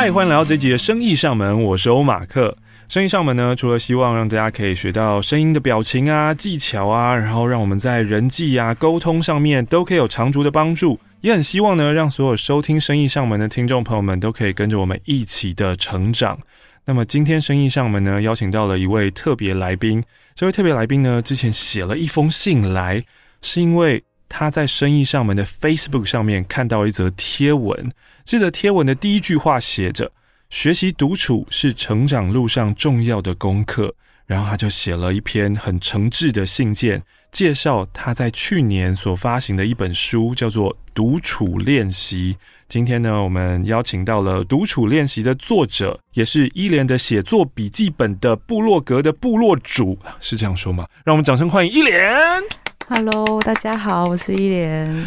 嗨，欢迎来到这集的生意上门，我是欧马克。生意上门呢，除了希望让大家可以学到声音的表情啊、技巧啊，然后让我们在人际啊、沟通上面都可以有长足的帮助，也很希望呢，让所有收听生意上门的听众朋友们都可以跟着我们一起的成长。那么今天生意上门呢，邀请到了一位特别来宾。这位特别来宾呢，之前写了一封信来，是因为他在生意上门的 Facebook 上面看到一则贴文。这则贴文的第一句话写着：“学习独处是成长路上重要的功课。”然后他就写了一篇很诚挚的信件，介绍他在去年所发行的一本书，叫做《独处练习》。今天呢，我们邀请到了《独处练习》的作者，也是伊莲的写作笔记本的部落格的部落主，是这样说吗？让我们掌声欢迎伊莲。Hello，大家好，我是伊莲。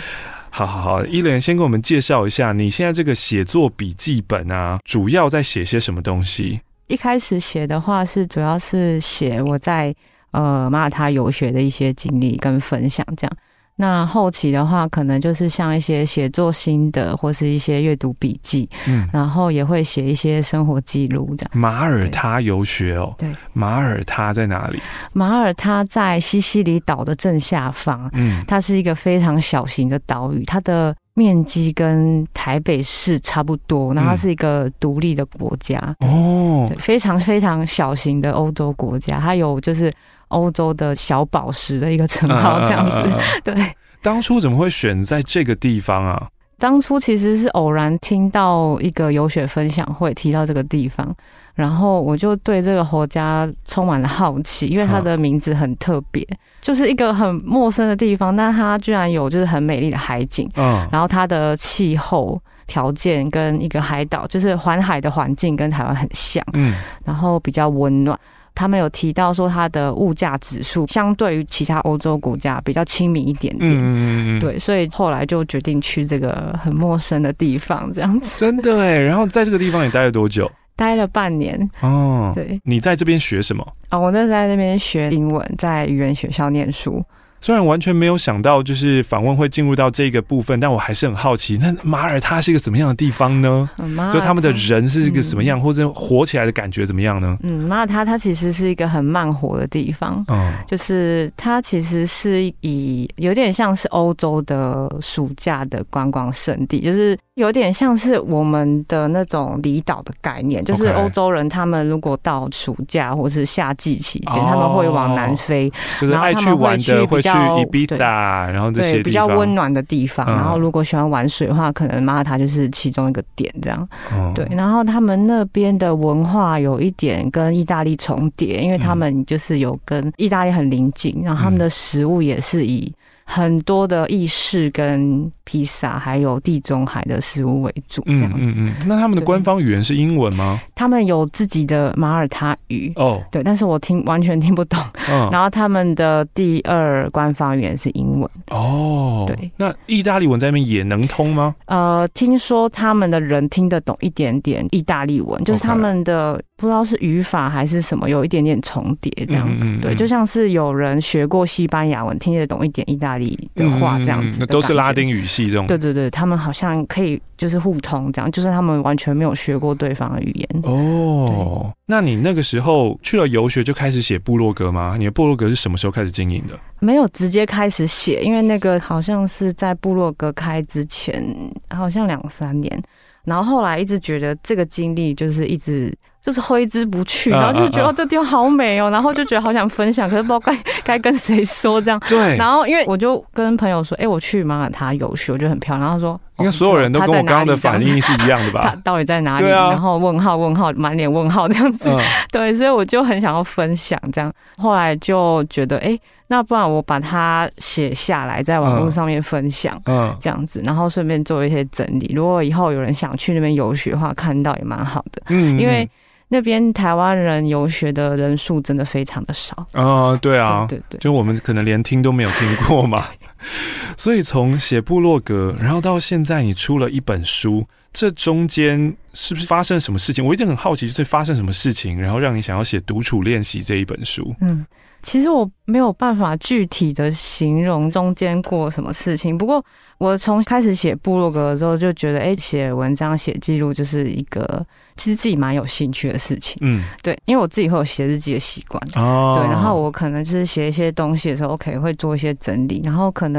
好好好，伊莲先给我们介绍一下，你现在这个写作笔记本啊，主要在写些什么东西？一开始写的话是主要是写我在呃马耳他游学的一些经历跟分享这样。那后期的话，可能就是像一些写作心得或是一些阅读笔记，嗯，然后也会写一些生活记录这样。马耳他游学哦，对，马耳他在哪里？马耳他在西西里岛的正下方，嗯，它是一个非常小型的岛屿，它的面积跟台北市差不多，那它是一个独立的国家。哦，非常非常小型的欧洲国家，它有就是。欧洲的小宝石的一个称号，这样子。对，当初怎么会选在这个地方啊？当初其实是偶然听到一个游学分享会提到这个地方，然后我就对这个国家充满了好奇，因为它的名字很特别，啊、就是一个很陌生的地方，但它居然有就是很美丽的海景，嗯，然后它的气候条件跟一个海岛，就是环海的环境跟台湾很像，嗯，然后比较温暖。他们有提到说，它的物价指数相对于其他欧洲国家比较亲民一点点，嗯，对，所以后来就决定去这个很陌生的地方，这样子。真的哎，然后在这个地方你待了多久？待了半年哦。对，你在这边学什么？啊，我那在那边学英文，在语言学校念书。虽然完全没有想到，就是访问会进入到这个部分，但我还是很好奇，那马耳他是一个怎么样的地方呢？就他们的人是一个什么样，嗯、或者活起来的感觉怎么样呢？嗯，马耳他它其实是一个很慢活的地方，嗯，就是它其实是以有点像是欧洲的暑假的观光胜地，就是。有点像是我们的那种离岛的概念，就是欧洲人他们如果到暑假或是夏季期间，他们会往南飞，就是爱去玩的会去伊比达，然后这些比较温暖的地方。然后如果喜欢玩水的话，可能马耳他就是其中一个点这样。对，然后他们那边的文化有一点跟意大利重叠，因为他们就是有跟意大利很邻近，然后他们的食物也是以。很多的意式跟披萨，还有地中海的食物为主，这样子。嗯嗯嗯。那他们的官方语言是英文吗？他们有自己的马耳他语哦，对，但是我听完全听不懂。嗯。然后他们的第二官方语言是英文哦。对。那意大利文在那边也能通吗？呃，听说他们的人听得懂一点点意大利文，就是他们的不知道是语法还是什么，有一点点重叠，这样。嗯嗯。对，就像是有人学过西班牙文，听得懂一点意大利。的话这样子，那都是拉丁语系这种。对对对，他们好像可以就是互通这样，就是他们完全没有学过对方的语言。哦，那你那个时候去了游学就开始写部落格吗？你的部落格是什么时候开始经营的？没有直接开始写，因为那个好像是在部落格开之前，好像两三年，然后后来一直觉得这个经历就是一直。就是挥之不去，然后就觉得这地方好美哦，然后就觉得好想分享，可是不知道该该跟谁说这样。对。然后因为我就跟朋友说，哎，我去马耳他游学，我觉得很漂亮。然后他说，应该所有人都跟我刚刚的反应是一样的吧？他到底在哪里？然后问号问号，满脸问号这样子。对，所以我就很想要分享这样。后来就觉得，哎，那不然我把它写下来，在网络上面分享，嗯，这样子，然后顺便做一些整理。如果以后有人想去那边游学的话，看到也蛮好的。嗯，因为。那边台湾人游学的人数真的非常的少。啊，对啊，对对对，就我们可能连听都没有听过嘛。所以从写部落格，然后到现在你出了一本书，这中间是不是发生了什么事情？我一直很好奇，就是发生什么事情，然后让你想要写《独处练习》这一本书？嗯，其实我没有办法具体的形容中间过什么事情。不过我从开始写部落格之后，就觉得，哎，写文章、写记录就是一个其实自己蛮有兴趣的事情。嗯，对，因为我自己会有写日记的习惯。哦，对，然后我可能就是写一些东西的时候，OK，会做一些整理，然后可能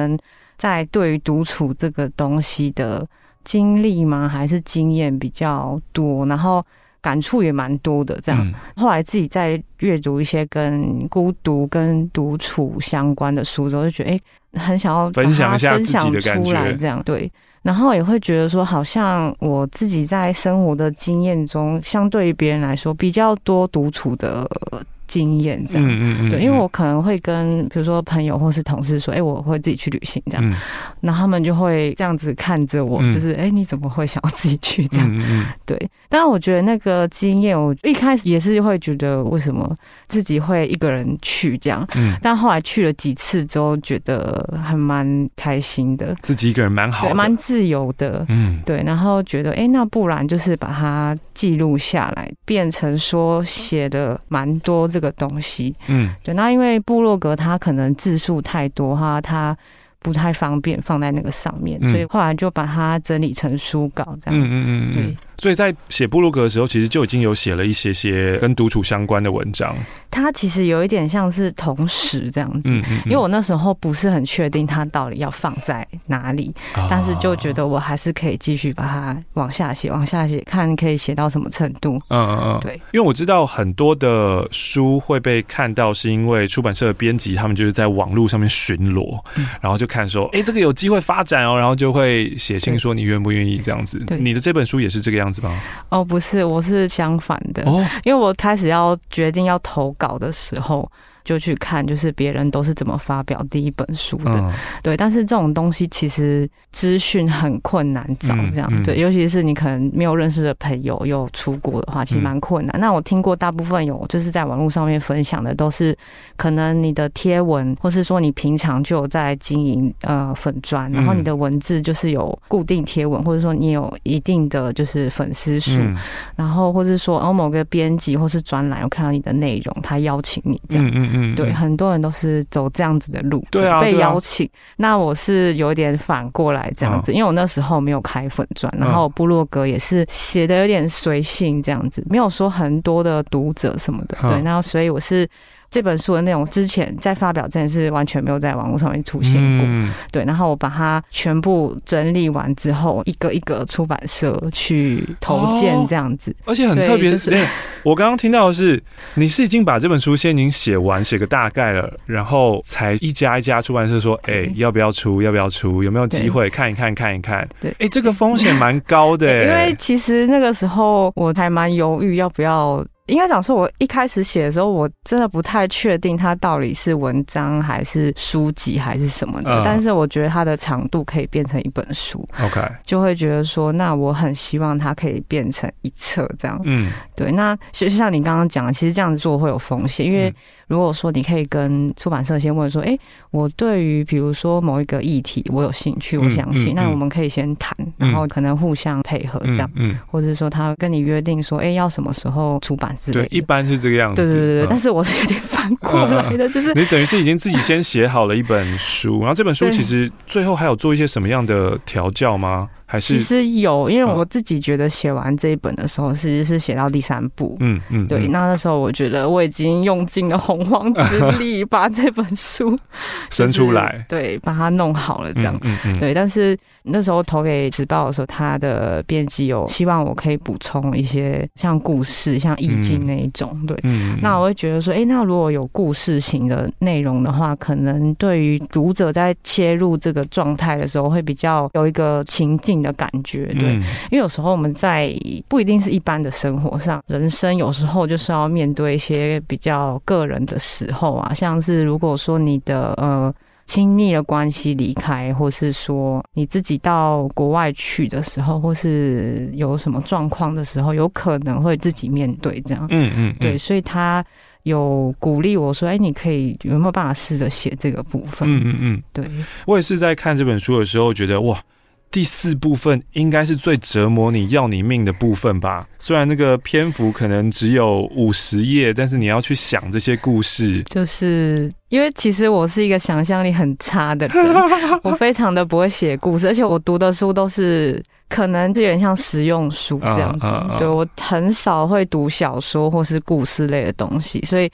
在对于独处这个东西的经历吗，还是经验比较多，然后。感触也蛮多的，这样。嗯、后来自己在阅读一些跟孤独、跟独处相关的书之后，就觉得哎、欸，很想要分享一下自己的感觉，这样对。然后也会觉得说，好像我自己在生活的经验中，相对于别人来说，比较多独处的。经验这样，嗯嗯嗯，对，因为我可能会跟比如说朋友或是同事说，哎，我会自己去旅行这样，然后他们就会这样子看着我，就是哎，你怎么会想要自己去这样？对，但是我觉得那个经验，我一开始也是会觉得为什么自己会一个人去这样，嗯，但后来去了几次之后，觉得还蛮开心的，自己一个人蛮好，蛮自由的，嗯，对，然后觉得哎，那不然就是把它记录下来，变成说写的蛮多这个。个东西，嗯，对，那因为部落格它可能字数太多哈，它不太方便放在那个上面，嗯、所以后来就把它整理成书稿这样，嗯嗯嗯，对。所以在写布鲁格的时候，其实就已经有写了一些些跟独处相关的文章。它其实有一点像是同时这样子，嗯嗯嗯，因为我那时候不是很确定它到底要放在哪里，哦、但是就觉得我还是可以继续把它往下写，往下写，看可以写到什么程度。嗯嗯嗯，对。因为我知道很多的书会被看到，是因为出版社的编辑他们就是在网络上面巡逻，嗯、然后就看说，哎、欸，这个有机会发展哦，然后就会写信说你愿不愿意这样子。对你的这本书也是这个样子。哦，不是，我是相反的，哦、因为我开始要决定要投稿的时候。就去看，就是别人都是怎么发表第一本书的，嗯、对。但是这种东西其实资讯很困难找，这样、对。尤其是你可能没有认识的朋友又出国的话，其实蛮困难。嗯、那我听过大部分有就是在网络上面分享的，都是可能你的贴文，或是说你平常就有在经营呃粉砖，然后你的文字就是有固定贴文，或者说你有一定的就是粉丝数，嗯、然后或是说哦某个编辑或是专栏有看到你的内容，他邀请你这样。嗯嗯嗯，对，很多人都是走这样子的路，对啊，被邀请。那我是有点反过来这样子，因为我那时候没有开粉钻，然后部落格也是写的有点随性这样子，没有说很多的读者什么的。对，然后所以我是。这本书的内容之前在发表之前是完全没有在网络上面出现过，嗯、对。然后我把它全部整理完之后，一个一个出版社去投件这样子。哦、而且很特别，就是我刚刚听到的是，你是已经把这本书先已经写完，写个大概了，然后才一家一家出版社说，哎对，要不要出？要不要出？有没有机会看一看？看一看？对，哎，这个风险蛮高的，因为其实那个时候我还蛮犹豫要不要。应该讲说，我一开始写的时候，我真的不太确定它到底是文章还是书籍还是什么的。Uh, 但是我觉得它的长度可以变成一本书，OK，就会觉得说，那我很希望它可以变成一册这样。嗯，对。那就像你刚刚讲，其实这样子做会有风险，因为如果说你可以跟出版社先问说，哎、欸，我对于比如说某一个议题我有兴趣，我相信，嗯嗯嗯、那我们可以先谈，然后可能互相配合这样，嗯，或者说他跟你约定说，哎、欸，要什么时候出版。对，一般是这个样子。对对对对，但是我是有点反过来的，就是 你等于是已经自己先写好了一本书，然后这本书其实最后还有做一些什么样的调教吗？还是其实有，因为我自己觉得写完这一本的时候，其实是写到第三部。嗯嗯，对，那那时候我觉得我已经用尽了洪荒之力 把这本书生出来，对，把它弄好了这样。嗯嗯，对，但是。那时候投给时报的时候，他的编辑有希望我可以补充一些像故事、像意境那一种，对。嗯。那我会觉得说，哎，那如果有故事型的内容的话，可能对于读者在切入这个状态的时候，会比较有一个情境的感觉，对。因为有时候我们在不一定是一般的生活上，人生有时候就是要面对一些比较个人的时候啊，像是如果说你的呃。亲密的关系离开，或是说你自己到国外去的时候，或是有什么状况的时候，有可能会自己面对这样。嗯嗯，嗯对，所以他有鼓励我说：“哎，你可以有没有办法试着写这个部分？”嗯嗯嗯，对。我也是在看这本书的时候觉得哇。第四部分应该是最折磨你要你命的部分吧？虽然那个篇幅可能只有五十页，但是你要去想这些故事，就是因为其实我是一个想象力很差的人，我非常的不会写故事，而且我读的书都是可能就有点像实用书这样子，uh, uh, uh. 对，我很少会读小说或是故事类的东西，所以。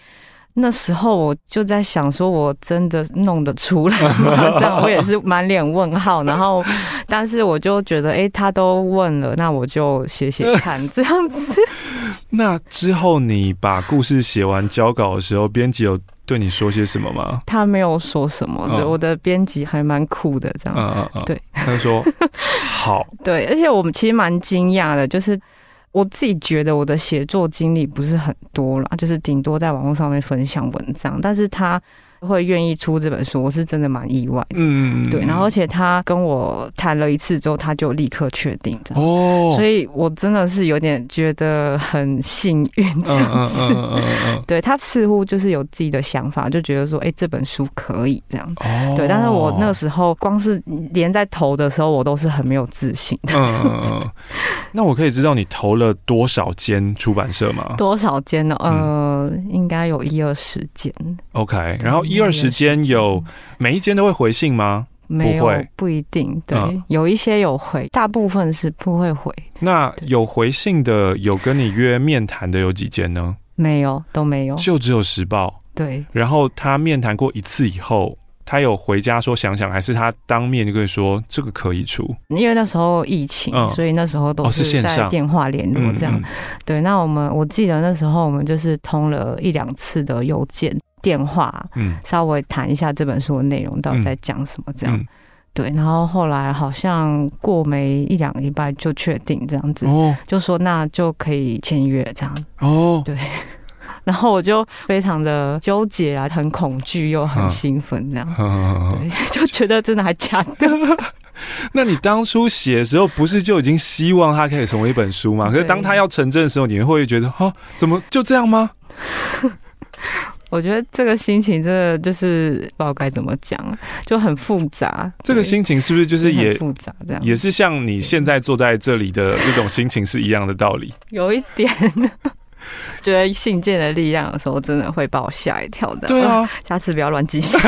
那时候我就在想，说我真的弄得出来吗？这样我也是满脸问号。然后，但是我就觉得，哎、欸，他都问了，那我就写写 看，这样子。那之后你把故事写完交稿的时候，编辑有对你说些什么吗？他没有说什么，对，我的编辑还蛮酷的，这样。嗯嗯嗯，对，他就说好。对，而且我们其实蛮惊讶的，就是。我自己觉得我的写作经历不是很多啦，就是顶多在网络上面分享文章，但是他。会愿意出这本书，我是真的蛮意外的。嗯，对。然后，而且他跟我谈了一次之后，他就立刻确定这样。哦，所以我真的是有点觉得很幸运这样子。嗯嗯嗯嗯、对，他似乎就是有自己的想法，就觉得说，哎，这本书可以这样。哦，对。但是我那个时候光是连在投的时候，我都是很没有自信的这样子。嗯、那我可以知道你投了多少间出版社吗？多少间呢？呃，嗯、应该有一二十间。OK，然后。一二十间有每一间都会回信吗？没有，不会，不一定。对，嗯、有一些有回，大部分是不会回。那有回信的，有跟你约面谈的有几间呢？没有，都没有，就只有时报。对。然后他面谈过一次以后，他有回家说想想，还是他当面就跟你说这个可以出？因为那时候疫情，嗯、所以那时候都是在电话联络这样。哦嗯嗯、对，那我们我记得那时候我们就是通了一两次的邮件。电话，嗯，稍微谈一下这本书的内容，到底在讲什么？这样，嗯嗯、对。然后后来好像过没一两个礼拜就确定这样子，哦，就说那就可以签约这样。哦，对。然后我就非常的纠结啊，很恐惧又很兴奋，这样，嗯、对，就觉得真的还假的。那你当初写的时候，不是就已经希望它可以成为一本书吗？可是当它要成真的时候，你会觉得，哦，怎么就这样吗？我觉得这个心情真的就是不知道该怎么讲，就很复杂。这个心情是不是就是也复杂这样？也是像你现在坐在这里的那种心情是一样的道理。有一点，觉得信件的力量有时候，真的会把我吓一跳。这样。对啊，下次不要乱寄信。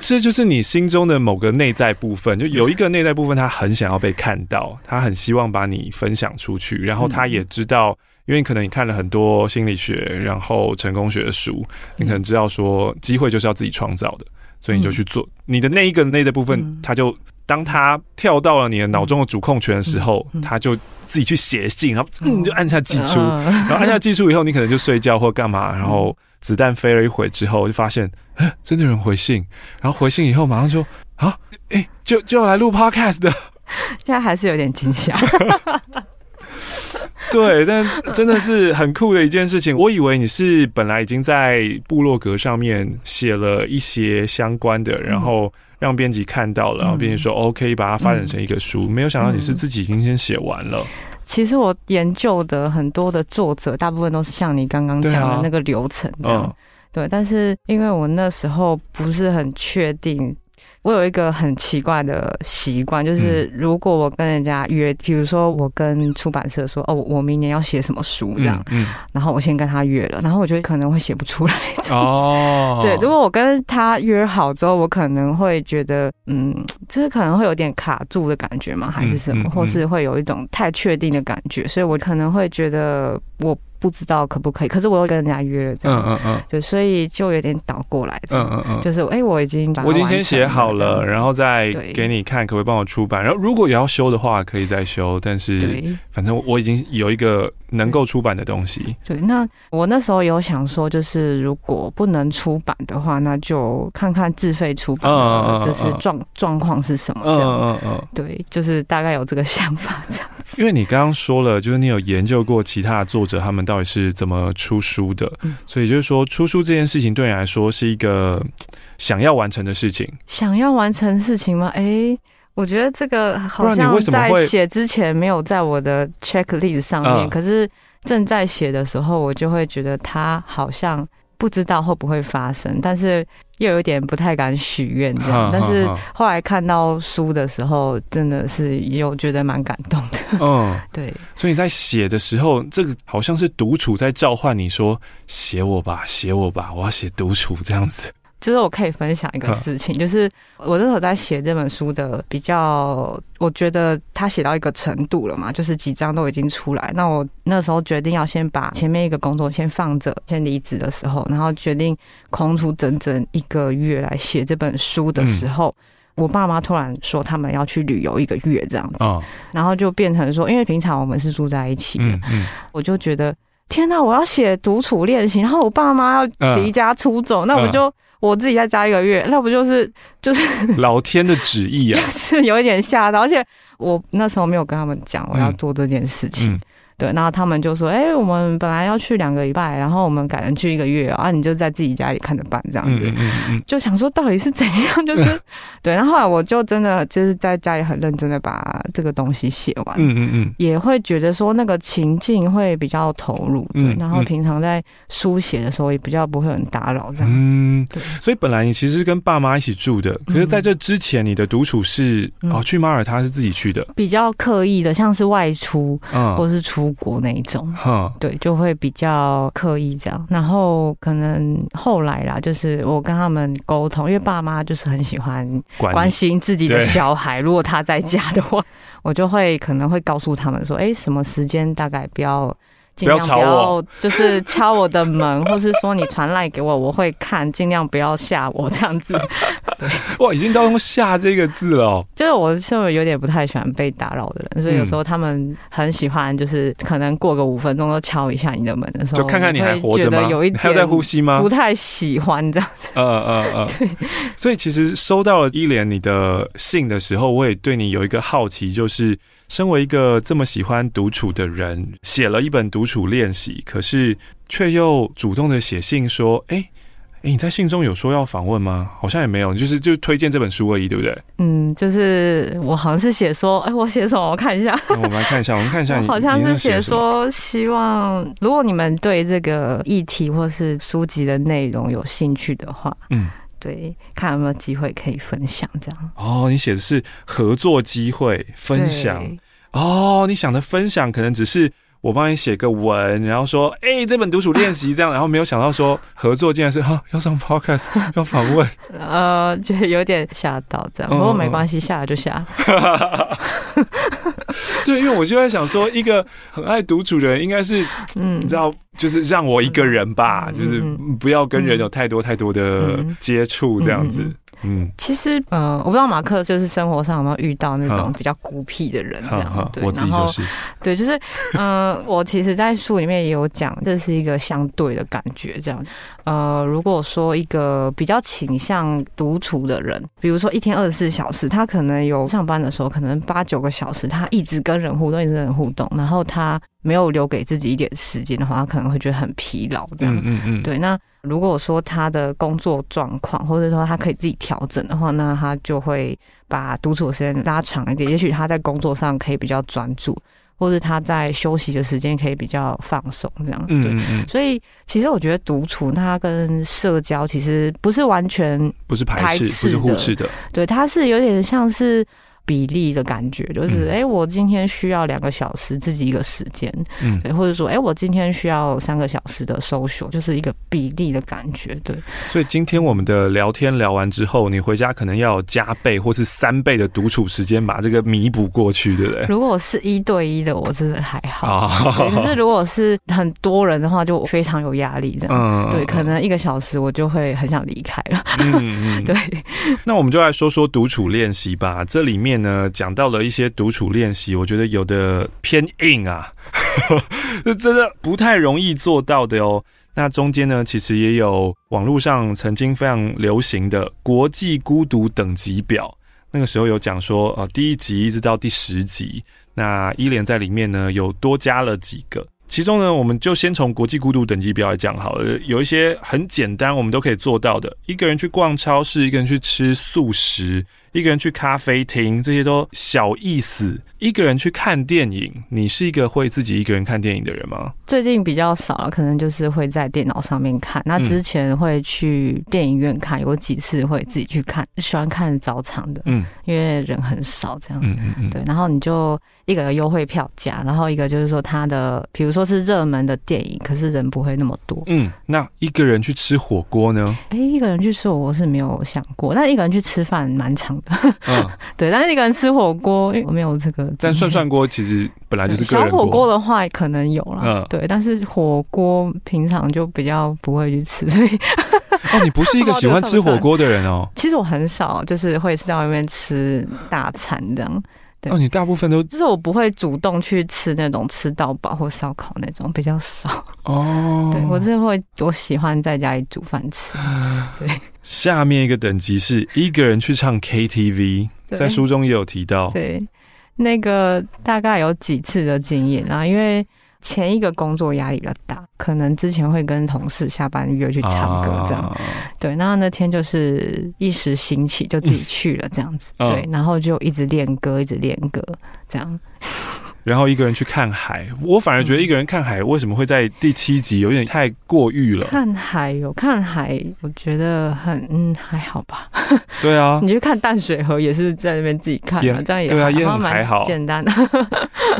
这就是你心中的某个内在部分，就有一个内在部分，他很想要被看到，他很希望把你分享出去，然后他也知道。因为可能你看了很多心理学，然后成功学的书，你可能知道说机会就是要自己创造的，所以你就去做你的那一个内在部分，他就当他跳到了你的脑中的主控权的时候，他就自己去写信，然后你就按下寄出，然后按下寄出以后，你可能就睡觉或干嘛，然后子弹飞了一会之后，就发现 真的有人回信，然后回信以后马上就啊，哎，就就要来录 podcast 的，现在还是有点惊吓。对，但真的是很酷的一件事情。我以为你是本来已经在部落格上面写了一些相关的，然后让编辑看到了，然后编辑说 OK，把它发展成一个书。没有想到你是自己已经先写完了。其实我研究的很多的作者，大部分都是像你刚刚讲的那个流程这样。对，但是因为我那时候不是很确定。我有一个很奇怪的习惯，就是如果我跟人家约，比如说我跟出版社说，哦，我明年要写什么书这样，嗯，嗯，然后我先跟他约了，然后我觉得可能会写不出来这样子。哦，对，如果我跟他约好之后，我可能会觉得，嗯，就是可能会有点卡住的感觉嘛，还是什么，或是会有一种太确定的感觉，所以我可能会觉得我。不知道可不可以，可是我又跟人家约了这样，嗯嗯嗯，就所以就有点倒过来，嗯嗯嗯，就是哎、欸，我已经把我已经先写好了，然后再给你看，可不可以帮我出版？然后如果也要修的话，可以再修，但是反正我已经有一个能够出版的东西。对，那我那时候有想说，就是如果不能出版的话，那就看看自费出版的就是状状况是什么这样，嗯嗯嗯，对，就是大概有这个想法这样。子。因为你刚刚说了，就是你有研究过其他的作者他们。到底是怎么出书的？嗯，所以就是说，出书这件事情对你来说是一个想要完成的事情。想要完成事情吗？哎、欸，我觉得这个好像在写之前没有在我的 checklist 上面，可是正在写的时候，我就会觉得它好像不知道会不会发生，但是又有点不太敢许愿这样。但是后来看到书的时候，真的是有觉得蛮感动的。嗯，对。所以你在写的时候，这个好像是独处在召唤你说：“写我吧，写我吧，我要写独处这样子。”其实我可以分享一个事情，就是我那时候在写这本书的比较，我觉得他写到一个程度了嘛，就是几章都已经出来。那我那时候决定要先把前面一个工作先放着，先离职的时候，然后决定空出整整一个月来写这本书的时候，我爸妈突然说他们要去旅游一个月这样子，然后就变成说，因为平常我们是住在一起的，我就觉得天哪，我要写独处练习，然后我爸妈要离家出走，那我就。我自己再加一个月，那不就是就是 老天的旨意啊？就是有一点吓到，而且我那时候没有跟他们讲我要做这件事情。嗯嗯对，然后他们就说：“哎，我们本来要去两个礼拜，然后我们改成去一个月啊，你就在自己家里看着办这样子。”就想说到底是怎样，就是 对。然后后来我就真的就是在家里很认真的把这个东西写完，嗯嗯嗯，也会觉得说那个情境会比较投入，对。然后平常在书写的时候也比较不会很打扰这样。嗯，对。所以本来你其实是跟爸妈一起住的，可是在这之前你的独处是哦去马耳他是自己去的，比较刻意的，像是外出，嗯，或是出。国那一种，对，就会比较刻意这样。然后可能后来啦，就是我跟他们沟通，因为爸妈就是很喜欢关心自己的小孩。如果他在家的话，我就会可能会告诉他们说，哎，什么时间大概不要。尽量不要就是敲我的门，或是说你传赖给我，我会看，尽量不要吓我这样子。对，哇，已经到用“吓”这个字了哦。就是我是不是有点不太喜欢被打扰的人，所以有时候他们很喜欢，就是可能过个五分钟都敲一下你的门的时候，就看看你还活着吗？有一 点还在呼吸吗？不太喜欢这样子。嗯嗯嗯。对。所以其实收到了一连你的信的时候，我也对你有一个好奇，就是。身为一个这么喜欢独处的人，写了一本独处练习，可是却又主动的写信说：“哎、欸，哎、欸，你在信中有说要访问吗？好像也没有，就是就推荐这本书而已，对不对？”嗯，就是我好像是写说，哎、欸，我写什么？我看一下，我们来看一下，我们看一下你，好像是写说，希望如果你们对这个议题或是书籍的内容有兴趣的话，嗯。对，看有没有机会可以分享这样。哦，你写的是合作机会分享。哦，你想的分享可能只是我帮你写个文，然后说，哎、欸，这本独处练习这样，然后没有想到说合作竟然是哈要上 podcast 要访问。呃，就有点吓到这样，不过没关系，下了就下。对，因为我就在想说，一个很爱独处的人，应该是，嗯，你知道。就是让我一个人吧，嗯、就是不要跟人有太多太多的接触，这样子。嗯，其实呃，我不知道马克就是生活上有没有遇到那种比较孤僻的人这样。对，我自己就是。对，就是呃，我其实，在书里面也有讲，这是一个相对的感觉，这样。呃，如果说一个比较倾向独处的人，比如说一天二十四小时，他可能有上班的时候，可能八九个小时，他一直跟人互动，一直跟人互动，然后他没有留给自己一点时间的话，他可能会觉得很疲劳，这样。嗯嗯嗯。对，那如果说他的工作状况，或者说他可以自己调整的话，那他就会把独处的时间拉长一点，也许他在工作上可以比较专注。或者他在休息的时间可以比较放松，这样对。嗯嗯嗯，所以其实我觉得独处它跟社交其实不是完全不是排斥，不是互斥的。对，它是有点像是。比例的感觉就是，哎、嗯欸，我今天需要两个小时自己一个时间，嗯，对，或者说，哎、欸，我今天需要三个小时的 social，就是一个比例的感觉，对。所以今天我们的聊天聊完之后，你回家可能要有加倍或是三倍的独处时间，把这个弥补过去，对不对？如果是一对一的，我真的还好，哦、可是如果是很多人的话，就非常有压力，这样，嗯、对，可能一个小时我就会很想离开了，嗯嗯，对。那我们就来说说独处练习吧，这里面。面呢，讲到了一些独处练习，我觉得有的偏硬啊，这真的不太容易做到的哦。那中间呢，其实也有网络上曾经非常流行的国际孤独等级表，那个时候有讲说，呃，第一集一直到第十集，那伊莲在里面呢有多加了几个。其中呢，我们就先从国际孤独等级表来讲好了。有一些很简单，我们都可以做到的。一个人去逛超市，一个人去吃素食，一个人去咖啡厅，这些都小意思。一个人去看电影，你是一个会自己一个人看电影的人吗？最近比较少了，可能就是会在电脑上面看。那之前会去电影院看，有几次会自己去看，喜欢看早场的，嗯，因为人很少，这样，嗯嗯嗯，对。然后你就一个优惠票价，然后一个就是说他的，比如说是热门的电影，可是人不会那么多。嗯，那一个人去吃火锅呢？哎，一个人去吃火锅是没有想过，但一个人去吃饭蛮长的。嗯，对，但是一个人吃火锅，我没有这个。但涮涮锅其实本来就是个人小火锅的话，可能有了，嗯，对。但是火锅平常就比较不会去吃，所以哦，你不是一个喜欢吃火锅的人哦。其实我很少就是会在外面吃大餐这样。对哦，你大部分都就是我不会主动去吃那种吃到饱或烧烤那种，比较少哦。对，我是会我喜欢在家里煮饭吃。对，下面一个等级是一个人去唱 KTV，在书中也有提到。对。那个大概有几次的经验啊，因为前一个工作压力比较大，可能之前会跟同事下班约去唱歌这样，啊、对，然后那天就是一时兴起就自己去了这样子，嗯、对，然后就一直练歌，一直练歌这样。然后一个人去看海，我反而觉得一个人看海为什么会在第七集有点太过誉了？看海有看海，我觉得很嗯还好吧。对啊，你去看淡水河也是在那边自己看，也这样也对啊，也很还好，简单的。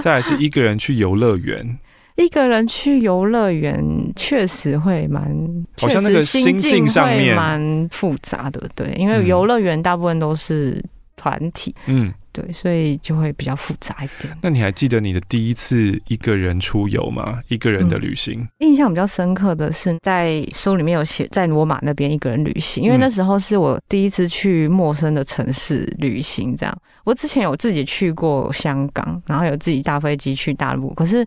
再来是一个人去游乐园，一个人去游乐园确实会蛮，好像那个心境上面蛮复杂的，对，因为游乐园大部分都是团体，嗯。对，所以就会比较复杂一点。那你还记得你的第一次一个人出游吗？一个人的旅行？嗯，印象比较深刻的是在书里面有写在罗马那边一个人旅行，因为那时候是我第一次去陌生的城市旅行。这样，我之前有自己去过香港，然后有自己搭飞机去大陆，可是。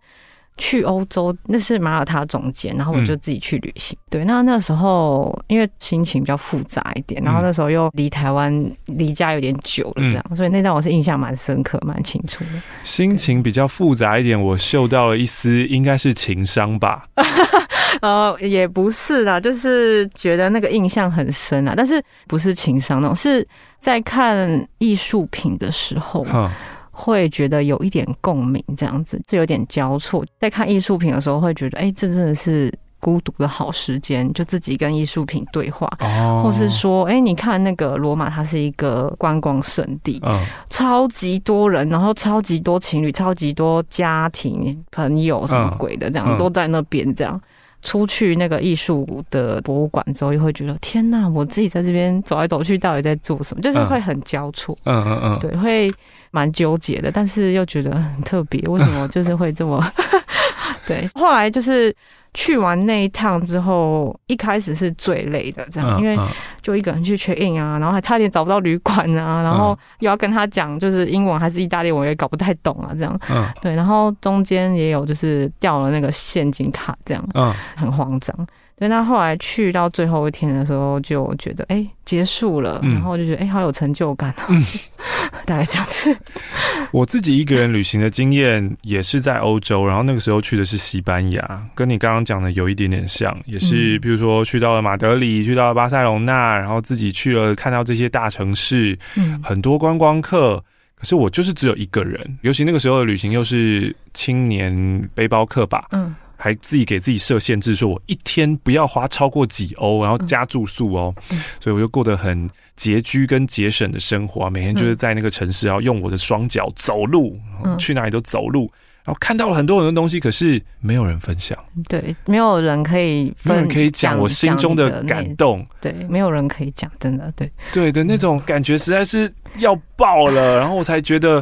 去欧洲那是马耳他中间，然后我就自己去旅行。嗯、对，那那时候因为心情比较复杂一点，然后那时候又离台湾离家有点久了，这样，嗯、所以那段我是印象蛮深刻、蛮清楚的。心情比较复杂一点，我嗅到了一丝应该是情商吧？呃，也不是啦，就是觉得那个印象很深啊，但是不是情商那种，是在看艺术品的时候。会觉得有一点共鸣，这样子就有点交错。在看艺术品的时候，会觉得，哎，这真的是孤独的好时间，就自己跟艺术品对话，哦、或是说，哎，你看那个罗马，它是一个观光圣地，嗯、超级多人，然后超级多情侣，超级多家庭朋友什么鬼的，这样、嗯、都在那边，这样出去那个艺术的博物馆之后，又会觉得，天呐，我自己在这边走来走去，到底在做什么？就是会很交错，嗯嗯嗯，对，会。蛮纠结的，但是又觉得很特别。为什么就是会这么？对，后来就是去完那一趟之后，一开始是最累的，这样，因为就一个人去 check in 啊，然后还差点找不到旅馆啊，然后又要跟他讲，就是英文还是意大利文，我也搞不太懂啊，这样。对，然后中间也有就是掉了那个现金卡，这样，很慌张。对，那后来去到最后一天的时候，就觉得哎、欸、结束了，然后就觉得哎、欸、好有成就感啊，嗯、大概这样子。我自己一个人旅行的经验也是在欧洲，然后那个时候去的是西班牙，跟你刚刚讲的有一点点像，也是比如说去到了马德里，去到了巴塞隆纳，然后自己去了看到这些大城市，嗯，很多观光客，可是我就是只有一个人，尤其那个时候的旅行又是青年背包客吧，嗯。还自己给自己设限制，说我一天不要花超过几欧，然后加住宿哦，嗯、所以我就过得很拮据跟节省的生活，啊每天就是在那个城市，然后用我的双脚走路，去哪里都走路，然后看到了很多很多东西，可是没有人分享，对，没有人可以，没有人可以讲我心中的感动，对，没有人可以讲，真的，对，对的那种感觉实在是要爆了，然后我才觉得。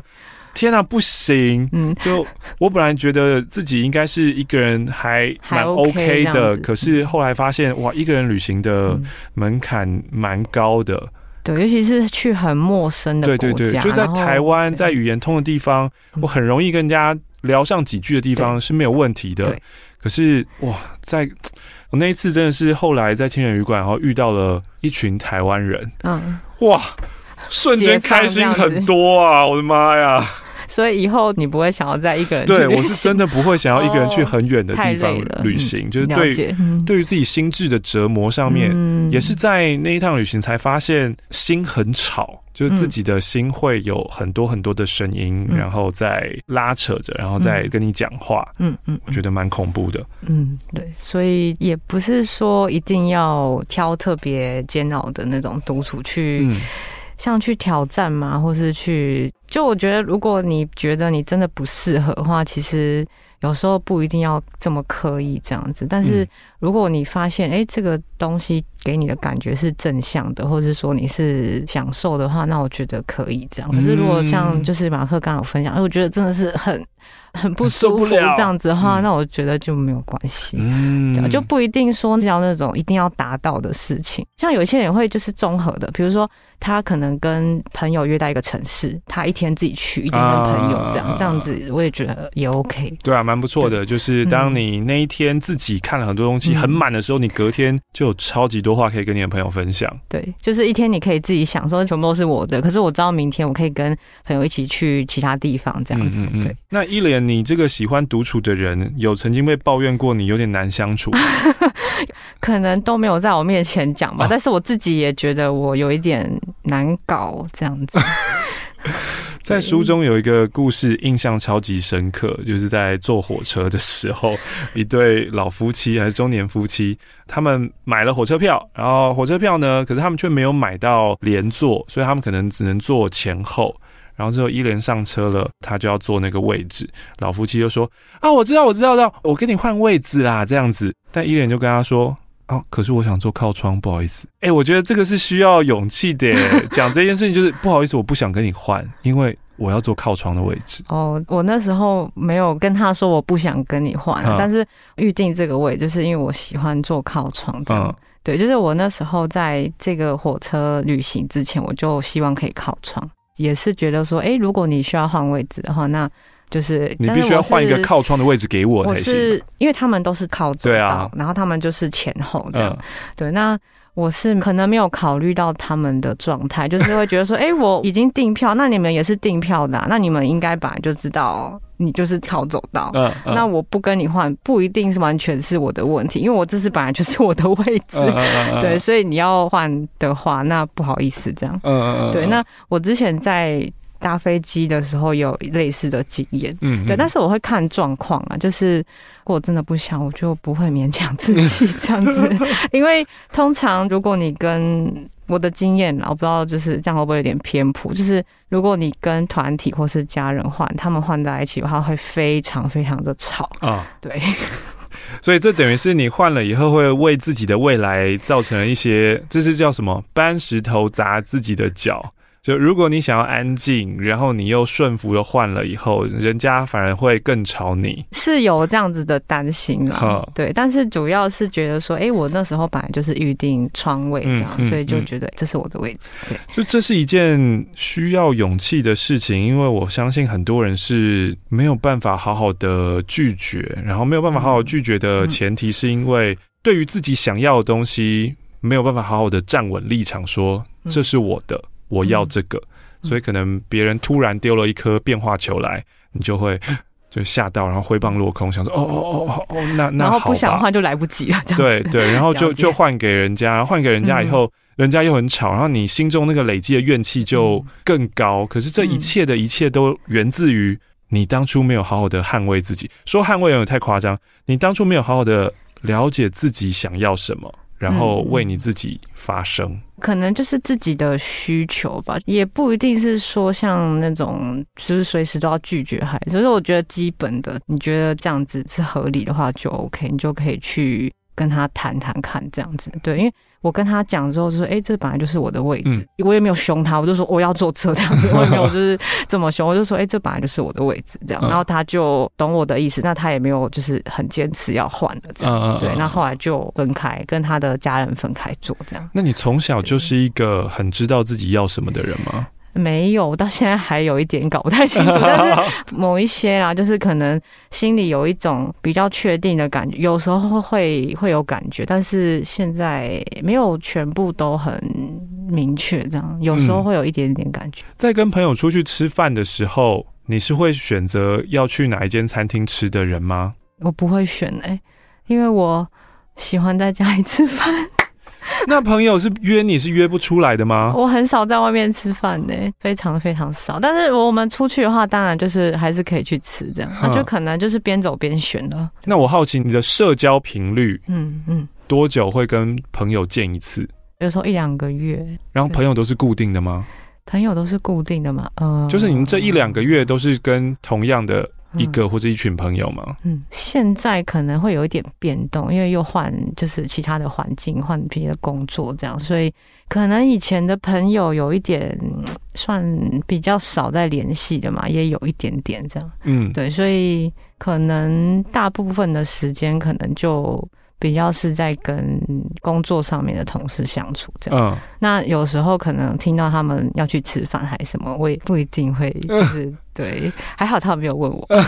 天啊，不行！嗯，就我本来觉得自己应该是一个人还蛮 OK 的，可是后来发现哇，一个人旅行的门槛蛮高的。对，尤其是去很陌生的对对对，就在台湾，在语言通的地方，我很容易跟人家聊上几句的地方是没有问题的。可是哇，在我那一次真的是后来在青年旅馆，然后遇到了一群台湾人，嗯，哇，瞬间开心很多啊！我的妈呀！所以以后你不会想要再一个人去对，我是真的不会想要一个人去很远的地方旅行，嗯、就是对、嗯、对于自己心智的折磨上面，嗯、也是在那一趟旅行才发现心很吵，就是自己的心会有很多很多的声音，嗯、然后在拉扯着，然后再跟你讲话，嗯嗯，我觉得蛮恐怖的，嗯，对，所以也不是说一定要挑特别煎熬的那种独处去。嗯像去挑战嘛，或是去，就我觉得，如果你觉得你真的不适合的话，其实有时候不一定要这么刻意这样子。但是如果你发现，哎、欸，这个东西给你的感觉是正向的，或者是说你是享受的话，那我觉得可以这样。可是如果像就是马克刚刚有分享，哎，我觉得真的是很。很不舒服这样子的话，那我觉得就没有关系，嗯，就不一定说要那种一定要达到的事情。像有些人会就是综合的，比如说他可能跟朋友约到一个城市，他一天自己去，一天跟朋友这样，这样子我也觉得也 OK。对啊，蛮不错的。就是当你那一天自己看了很多东西很满的时候，你隔天就有超级多话可以跟你的朋友分享。对，就是一天你可以自己想说全部都是我的，可是我知道明天我可以跟朋友一起去其他地方这样子。对，那伊莲。你这个喜欢独处的人，有曾经被抱怨过你有点难相处？可能都没有在我面前讲吧，哦、但是我自己也觉得我有一点难搞这样子。在书中有一个故事印象超级深刻，就是在坐火车的时候，一对老夫妻还是中年夫妻，他们买了火车票，然后火车票呢，可是他们却没有买到连座，所以他们可能只能坐前后。然后之后伊莲上车了，他就要坐那个位置。老夫妻就说：“啊，我知道，我知道，知道，我跟你换位置啦，这样子。”但伊莲就跟他说：“啊，可是我想坐靠窗，不好意思。”哎，我觉得这个是需要勇气的。讲这件事情就是不好意思，我不想跟你换，因为我要坐靠窗的位置。哦，我那时候没有跟他说我不想跟你换，嗯、但是预定这个位，就是因为我喜欢坐靠窗。嗯，对，就是我那时候在这个火车旅行之前，我就希望可以靠窗。也是觉得说，哎、欸，如果你需要换位置的话，那就是你必须要换一个靠窗的位置给我才行。我是因为他们都是靠走道，对啊，然后他们就是前后这样。嗯、对，那我是可能没有考虑到他们的状态，就是会觉得说，哎、欸，我已经订票，那你们也是订票的、啊，那你们应该本来就知道。你就是靠走道，嗯嗯、那我不跟你换，不一定是完全是我的问题，因为我这是本来就是我的位置，对，所以你要换的话，那不好意思这样，嗯嗯嗯、对，那我之前在搭飞机的时候有类似的经验，嗯，对，但是我会看状况啊，就是如果真的不想，我就不会勉强自己这样子，因为通常如果你跟我的经验，我不知道就是这样会不会有点偏颇。就是如果你跟团体或是家人换，他们换在一起的话，会非常非常的吵啊。对，所以这等于是你换了以后，会为自己的未来造成一些，这是叫什么？搬石头砸自己的脚。就如果你想要安静，然后你又顺服的换了以后，人家反而会更吵你，是有这样子的担心啦。对，但是主要是觉得说，哎、欸，我那时候本来就是预定窗位这样，嗯嗯、所以就觉得这是我的位置。对，就这是一件需要勇气的事情，因为我相信很多人是没有办法好好的拒绝，然后没有办法好好拒绝的前提是因为对于自己想要的东西没有办法好好的站稳立场，说这是我的。我要这个，所以可能别人突然丢了一颗变化球来，你就会 就吓到，然后挥棒落空，想说哦哦哦哦哦，那那好吧，然后不想换就来不及了，这样子。对对，然后就就换给人家，然后换给人家以后，人家又很吵，然后你心中那个累积的怨气就更高。可是这一切的一切都源自于你当初没有好好的捍卫自己。说捍卫有点太夸张，你当初没有好好的了解自己想要什么。然后为你自己发生，可能就是自己的需求吧，也不一定是说像那种就是随时都要拒绝孩子。所以我觉得基本的，你觉得这样子是合理的话，就 OK，你就可以去跟他谈谈看，这样子。对，因为。我跟他讲之后就说：“哎、欸，这本来就是我的位置。嗯”我也没有凶他，我就说我要坐车这样子，我也没有就是这么凶。我就说：“哎、欸，这本来就是我的位置。”这样，然后他就懂我的意思，那他也没有就是很坚持要换了这样。对，那后来就分开，跟他的家人分开坐这样。那你从小就是一个很知道自己要什么的人吗？没有，到现在还有一点搞不太清楚，但 是某一些啊，就是可能心里有一种比较确定的感觉，有时候会会有感觉，但是现在没有全部都很明确，这样有时候会有一点点感觉。在跟朋友出去吃饭的时候，你是会选择要去哪一间餐厅吃的人吗？我不会选哎、欸，因为我喜欢在家里吃饭。那朋友是约你是约不出来的吗？我很少在外面吃饭呢，非常非常少。但是我们出去的话，当然就是还是可以去吃这样，那就可能就是边走边选了。那我好奇你的社交频率，嗯嗯，多久会跟朋友见一次？有时候一两个月。然后朋友都是固定的吗？朋友都是固定的嘛？呃，就是你们这一两个月都是跟同样的。一个或者一群朋友吗？嗯，现在可能会有一点变动，因为又换就是其他的环境，换别的工作这样，所以可能以前的朋友有一点算比较少在联系的嘛，也有一点点这样。嗯，对，所以可能大部分的时间可能就。比较是在跟工作上面的同事相处这样，嗯，那有时候可能听到他们要去吃饭还是什么，我也不一定会，就是、嗯、对，还好他们没有问我，嗯、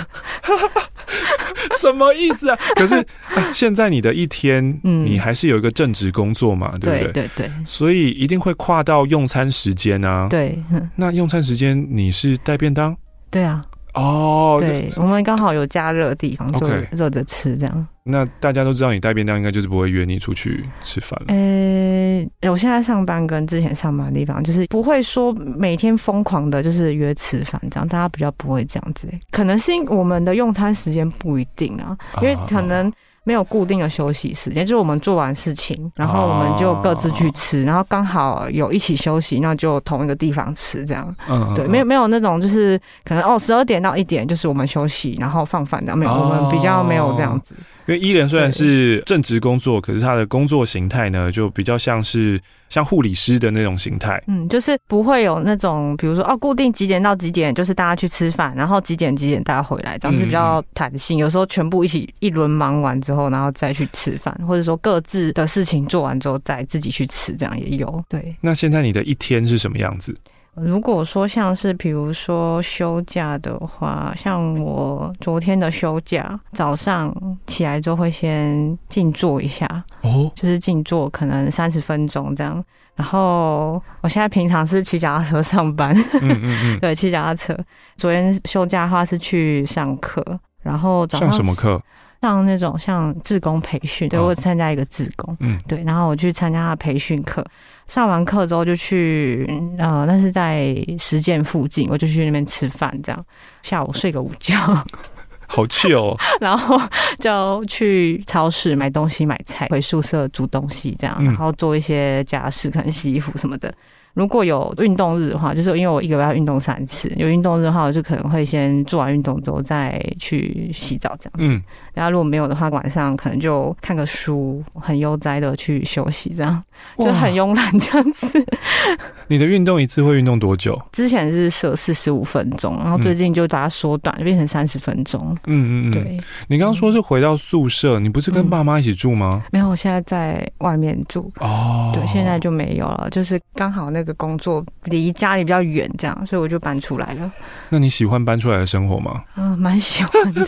什么意思啊？可是、啊、现在你的一天，你还是有一个正职工作嘛，嗯、对不对？对对对，所以一定会跨到用餐时间啊。对，那用餐时间你是带便当？对啊。哦，对，我们刚好有加热的地方，就热着吃这样。那大家都知道你带便当，应该就是不会约你出去吃饭了。呃，我现在上班跟之前上班的地方，就是不会说每天疯狂的，就是约吃饭这样，大家比较不会这样子。可能是因为我们的用餐时间不一定啊，因为可能。没有固定的休息时间，就是我们做完事情，然后我们就各自去吃，哦、然后刚好有一起休息，那就同一个地方吃这样。嗯，对，没有没有那种就是可能哦，十二点到一点就是我们休息，然后放饭的，没有，哦、我们比较没有这样子。因为伊莲虽然是正职工作，可是他的工作形态呢，就比较像是像护理师的那种形态。嗯，就是不会有那种，比如说哦，固定几点到几点，就是大家去吃饭，然后几点几点大家回来，这样子比较弹性。有时候全部一起一轮忙完之后，然后再去吃饭，或者说各自的事情做完之后再自己去吃，这样也有。对。那现在你的一天是什么样子？如果说像是比如说休假的话，像我昨天的休假，早上起来之后会先静坐一下，哦，就是静坐可能三十分钟这样。然后我现在平常是骑脚踏车上班，嗯嗯嗯，对，骑脚踏车。昨天休假的话是去上课，然后早上上什么课？上那种像志工培训，对，我参加一个志工，嗯，对，然后我去参加他的培训课。上完课之后就去，呃，那是在实践附近，我就去那边吃饭，这样下午睡个午觉，好气哦。然后就去超市买东西买菜，回宿舍煮东西，这样，然后做一些家事，可能洗衣服什么的。如果有运动日的话，就是因为我一个月要运动三次，有运动日的话，我就可能会先做完运动之后再去洗澡这样子。嗯，然后如果没有的话，晚上可能就看个书，很悠哉的去休息，这样就很慵懒这样子。你的运动一次会运动多久？之前是设四十五分钟，然后最近就把它缩短，变成三十分钟。嗯嗯嗯，对。你刚刚说是回到宿舍，你不是跟爸妈一起住吗？没有，我现在在外面住。哦，对，现在就没有了，就是刚好那。这个工作离家里比较远，这样，所以我就搬出来了。那你喜欢搬出来的生活吗？嗯，蛮喜欢的，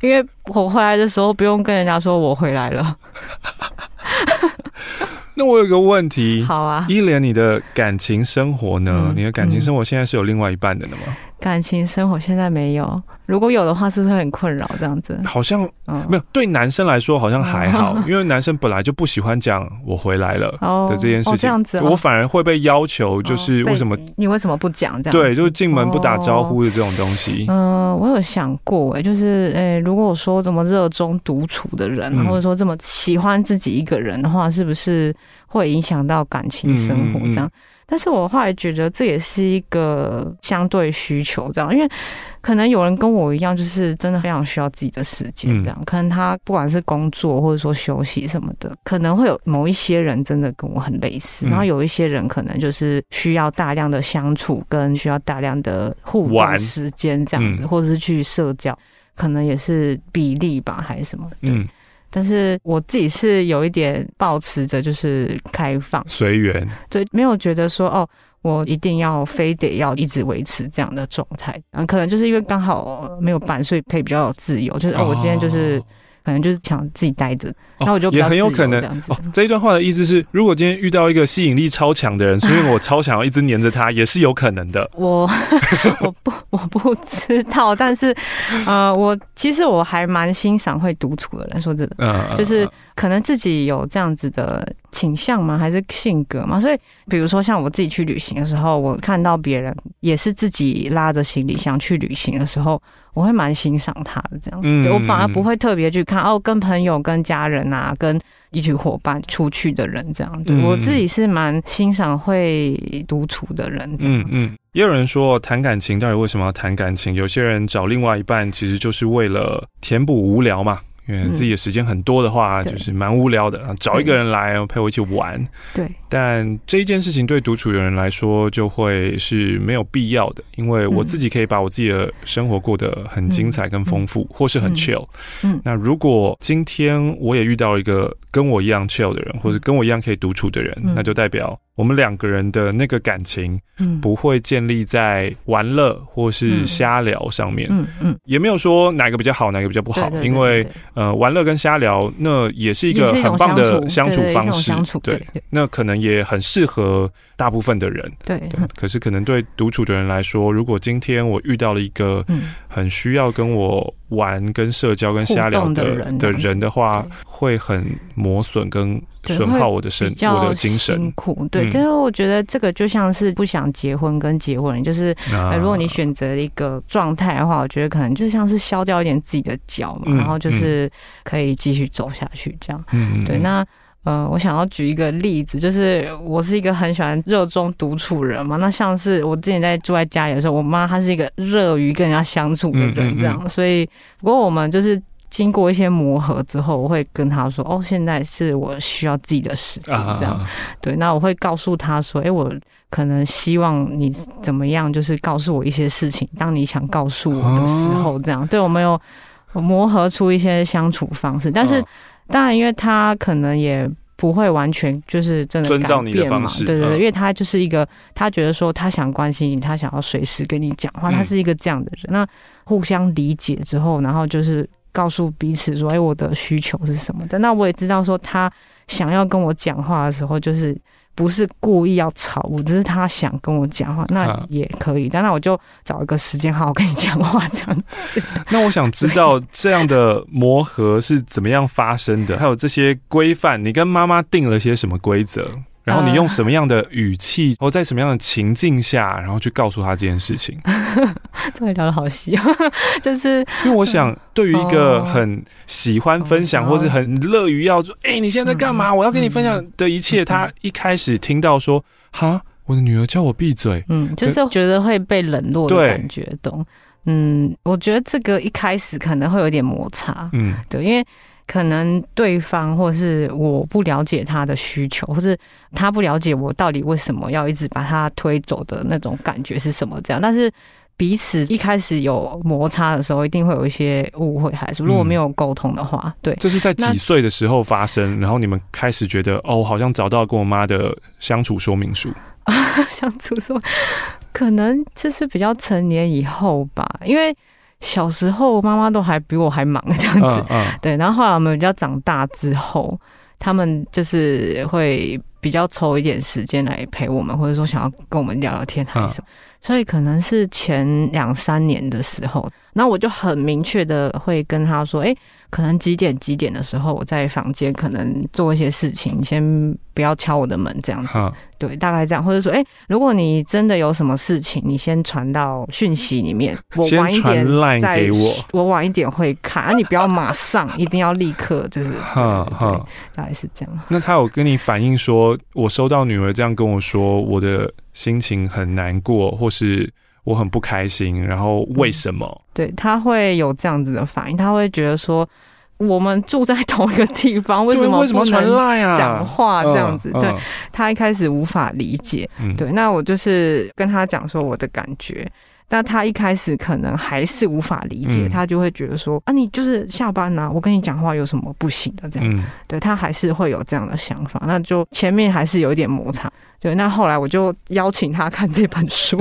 因为我回来的时候不用跟人家说我回来了。那我有个问题，好啊，一莲，你的感情生活呢？嗯、你的感情生活现在是有另外一半的了吗？感情生活现在没有，如果有的话，是不是会很困扰？这样子，好像没有。对男生来说，好像还好，因为男生本来就不喜欢讲“我回来了”的这件事情。这样子，我反而会被要求，就是为什么你为什么不讲？这样对，就是进门不打招呼的这种东西。嗯，我有想过，哎，就是哎，如果我说这么热衷独处的人，或者说这么喜欢自己一个人的话，是不是？会影响到感情生活这样，但是我后来觉得这也是一个相对需求这样，因为可能有人跟我一样，就是真的非常需要自己的时间这样，可能他不管是工作或者说休息什么的，可能会有某一些人真的跟我很类似，然后有一些人可能就是需要大量的相处跟需要大量的互动时间这样子，或者是去社交，可能也是比例吧还是什么，嗯。但是我自己是有一点保持着，就是开放、随缘，对，没有觉得说哦，我一定要非得要一直维持这样的状态。嗯，可能就是因为刚好没有伴，所以可以比较有自由。就是哦，我今天就是可能就是想自己待着。那我就也很有可能这样子。哦，这一段话的意思是，如果今天遇到一个吸引力超强的人，所以我超想要一直黏着他，也是有可能的。我 我不我不知道，但是呃，我其实我还蛮欣赏会独处的人。说真的，嗯，就是可能自己有这样子的倾向吗？还是性格吗？所以，比如说像我自己去旅行的时候，我看到别人也是自己拉着行李箱去旅行的时候。我会蛮欣赏他的这样，嗯、我反而不会特别去看哦，跟朋友、跟家人啊，跟一群伙伴出去的人这样。对、嗯、我自己是蛮欣赏会独处的人这样。嗯嗯，也有人说谈感情到底为什么要谈感情？有些人找另外一半其实就是为了填补无聊嘛。因为自己的时间很多的话，就是蛮无聊的，找一个人来陪我一起玩。对，但这一件事情对独处的人来说就会是没有必要的，因为我自己可以把我自己的生活过得很精彩跟丰富，或是很 chill。嗯，那如果今天我也遇到一个跟我一样 chill 的人，或者跟我一样可以独处的人，那就代表。我们两个人的那个感情，嗯，不会建立在玩乐或是瞎聊上面，嗯嗯，也没有说哪个比较好，哪个比较不好，因为呃，玩乐跟瞎聊那也是一个很棒的相处方式，对，那可能也很适合大部分的人，对，可是可能对独处的人来说，如果今天我遇到了一个很需要跟我玩、跟社交、跟瞎聊的的人的话，会很磨损跟。损耗我的身，我的精神。辛苦，对，但是我觉得这个就像是不想结婚跟结婚，就是如果你选择一个状态的话，我觉得可能就像是削掉一点自己的脚嘛，然后就是可以继续走下去这样。嗯，对。那呃，我想要举一个例子，就是我是一个很喜欢热衷独处人嘛。那像是我之前在住在家里的时候，我妈她是一个热于跟人家相处的人，这样。所以不过我们就是。经过一些磨合之后，我会跟她说：“哦，现在是我需要自己的时间，这样。”对，那我会告诉她说：“哎，我可能希望你怎么样，就是告诉我一些事情，当你想告诉我的时候，这样。”对，我们有磨合出一些相处方式，但是当然，因为他可能也不会完全就是真的改变嘛，对对对，因为他就是一个他觉得说他想关心你，他想要随时跟你讲话，他是一个这样的人。那互相理解之后，然后就是。告诉彼此说：“哎，我的需求是什么的？那我也知道说他想要跟我讲话的时候，就是不是故意要吵我，只是他想跟我讲话，那也可以。但那我就找一个时间好好跟你讲话，这样子。那我想知道这样的磨合是怎么样发生的？还有这些规范，你跟妈妈定了些什么规则？”然后你用什么样的语气，或在什么样的情境下，然后去告诉他这件事情？这个聊得好细啊，就是因为我想，对于一个很喜欢分享，或是很乐于要说，哎，你现在在干嘛？我要跟你分享的一切。他一开始听到说，哈，我的女儿叫我闭嘴，嗯，就是觉得会被冷落的感觉，懂？嗯，我觉得这个一开始可能会有点摩擦，嗯，对，因为。可能对方或是我不了解他的需求，或是他不了解我到底为什么要一直把他推走的那种感觉是什么这样。但是彼此一开始有摩擦的时候，一定会有一些误会，还是如果没有沟通的话，对。这是在几岁的时候发生？然后你们开始觉得哦，好像找到跟我妈的相处说明书。相处说，可能就是比较成年以后吧，因为。小时候妈妈都还比我还忙这样子，对。然后后来我们比较长大之后，他们就是会比较抽一点时间来陪我们，或者说想要跟我们聊聊天还是什么。所以可能是前两三年的时候，那我就很明确的会跟他说：“哎。”可能几点几点的时候，我在房间可能做一些事情，先不要敲我的门，这样子。哈对，大概这样，或者说，哎、欸，如果你真的有什么事情，你先传到讯息里面，我晚一点再给我，我晚一点会看，啊，你不要马上，一定要立刻，就是，哈哈，大概是这样。那他有跟你反映说，我收到女儿这样跟我说，我的心情很难过，或是？我很不开心，然后为什么？嗯、对，他会有这样子的反应，他会觉得说，我们住在同一个地方，为什么为什么传赖啊？讲话这样子，对，他一开始无法理解。嗯、对，那我就是跟他讲说我的感觉。但他一开始可能还是无法理解，嗯、他就会觉得说啊，你就是下班呐、啊，我跟你讲话有什么不行的？这样，嗯、对，他还是会有这样的想法，那就前面还是有一点摩擦。对，那后来我就邀请他看这本书，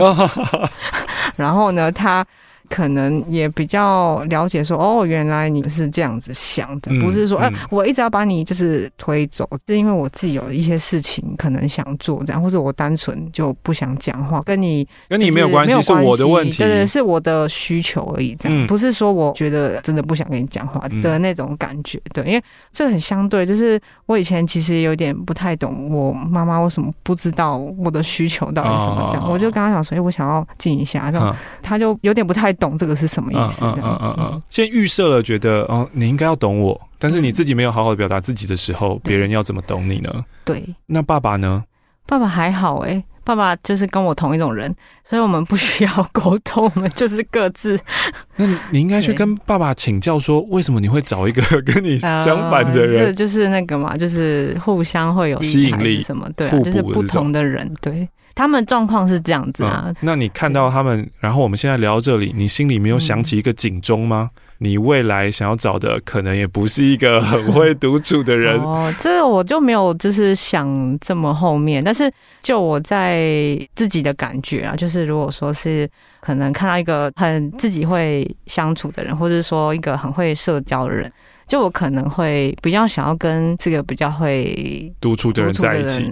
然后呢，他可能也比较了解说，哦，原来你是这样子想的，不是说，哎、嗯。嗯欸，我一直要把你就是推走，是因为我自己有一些事情可能想做这样，或者我单纯就不想讲话，跟你跟你没有关系，是我的问题，对对，是我的需求而已，这样、嗯、不是说我觉得真的不想跟你讲话的那种感觉，对，因为这很相对，就是我以前其实有点不太懂我妈妈为什么不知道我的需求到底什么这样，哦、我就跟她讲说，哎、欸，我想要静一下，这样，她就有点不太懂这个是什么意思，嗯嗯嗯嗯，先预设了觉得哦，你应该要懂我，但是你自己没有好好的表达自己的时候，别人要怎么懂你呢？对，那爸爸呢？爸爸还好哎、欸。爸爸就是跟我同一种人，所以我们不需要沟通，我们就是各自。那你应该去跟爸爸请教，说为什么你会找一个 跟你相反的人？这、呃、就是那个嘛，就是互相会有吸引力什么？对、啊，就是不同的人，对他们状况是这样子啊、嗯。那你看到他们，然后我们现在聊到这里，你心里没有想起一个警钟吗？嗯你未来想要找的可能也不是一个很会独处的人哦，这个我就没有就是想这么后面，但是就我在自己的感觉啊，就是如果说是可能看到一个很自己会相处的人，或者说一个很会社交的人。就我可能会比较想要跟这个比较会独处的人在一起，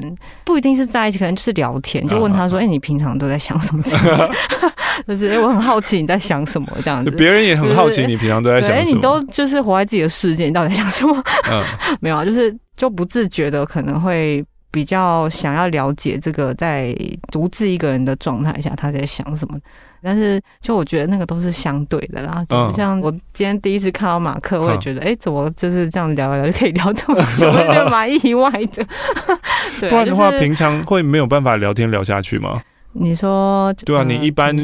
不一定是在一起，可能就是聊天，就问他说：“哎、欸，你平常都在想什么？”这样子，就是哎、欸，我很好奇你在想什么这样子。别人也很好奇你平常都在想什么。哎、欸，你都就是活在自己的世界，你到底在想什么？嗯，没有啊，就是就不自觉的可能会比较想要了解这个在独自一个人的状态下他在想什么。但是，就我觉得那个都是相对的啦。就像我今天第一次看到马克，我也觉得，哎、欸，怎么就是这样聊一聊就可以聊这么久，我觉得蛮意外的。对，不然的话，平常会没有办法聊天聊下去吗？你说，对啊，你一般